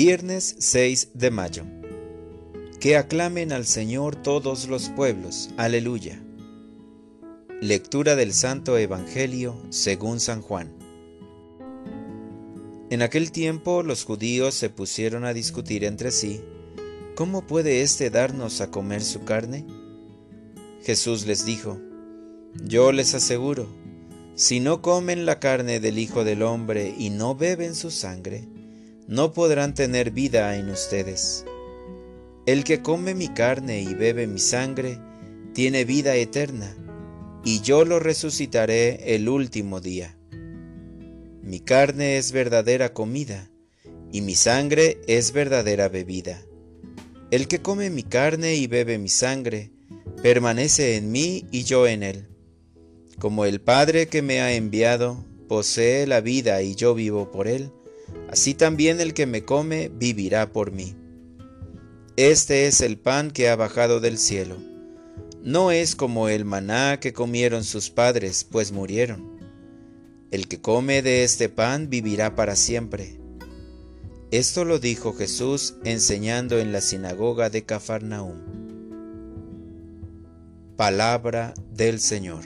Viernes 6 de mayo. Que aclamen al Señor todos los pueblos. Aleluya. Lectura del Santo Evangelio según San Juan. En aquel tiempo los judíos se pusieron a discutir entre sí, ¿cómo puede éste darnos a comer su carne? Jesús les dijo, Yo les aseguro, si no comen la carne del Hijo del Hombre y no beben su sangre, no podrán tener vida en ustedes. El que come mi carne y bebe mi sangre, tiene vida eterna, y yo lo resucitaré el último día. Mi carne es verdadera comida, y mi sangre es verdadera bebida. El que come mi carne y bebe mi sangre, permanece en mí y yo en él. Como el Padre que me ha enviado posee la vida y yo vivo por él, así también el que me come vivirá por mí. Este es el pan que ha bajado del cielo. No es como el maná que comieron sus padres, pues murieron. El que come de este pan vivirá para siempre. Esto lo dijo Jesús enseñando en la sinagoga de Cafarnaúm. Palabra del Señor.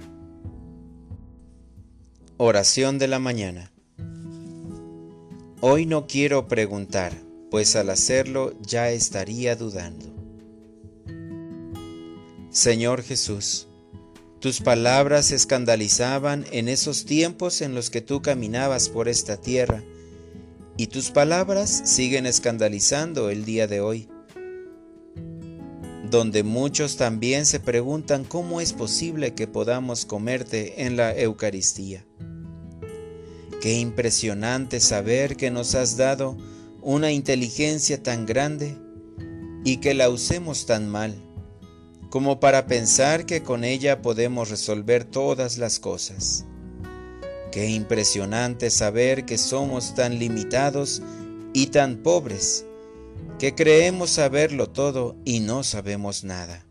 Oración de la mañana. Hoy no quiero preguntar, pues al hacerlo ya estaría dudando. Señor Jesús, tus palabras escandalizaban en esos tiempos en los que tú caminabas por esta tierra, y tus palabras siguen escandalizando el día de hoy, donde muchos también se preguntan cómo es posible que podamos comerte en la Eucaristía. Qué impresionante saber que nos has dado una inteligencia tan grande y que la usemos tan mal, como para pensar que con ella podemos resolver todas las cosas. Qué impresionante saber que somos tan limitados y tan pobres, que creemos saberlo todo y no sabemos nada.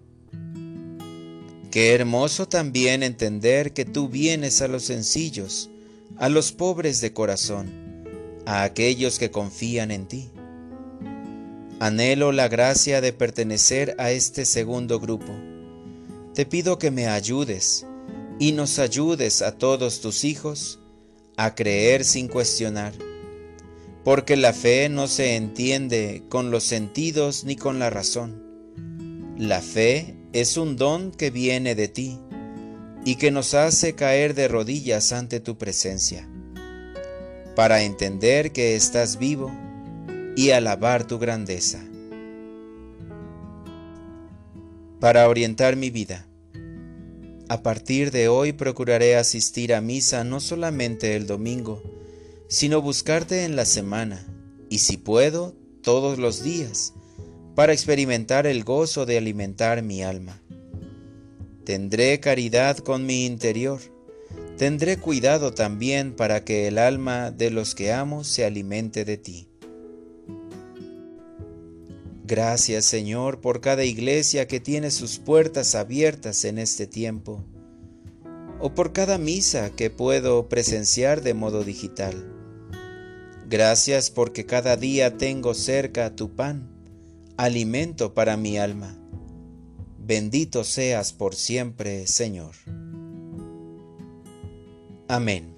Qué hermoso también entender que tú vienes a los sencillos, a los pobres de corazón, a aquellos que confían en ti. Anhelo la gracia de pertenecer a este segundo grupo. Te pido que me ayudes y nos ayudes a todos tus hijos a creer sin cuestionar, porque la fe no se entiende con los sentidos ni con la razón. La fe es un don que viene de ti y que nos hace caer de rodillas ante tu presencia, para entender que estás vivo y alabar tu grandeza. Para orientar mi vida. A partir de hoy procuraré asistir a misa no solamente el domingo, sino buscarte en la semana, y si puedo, todos los días, para experimentar el gozo de alimentar mi alma. Tendré caridad con mi interior. Tendré cuidado también para que el alma de los que amo se alimente de ti. Gracias Señor por cada iglesia que tiene sus puertas abiertas en este tiempo, o por cada misa que puedo presenciar de modo digital. Gracias porque cada día tengo cerca tu pan, alimento para mi alma. Bendito seas por siempre, Señor. Amén.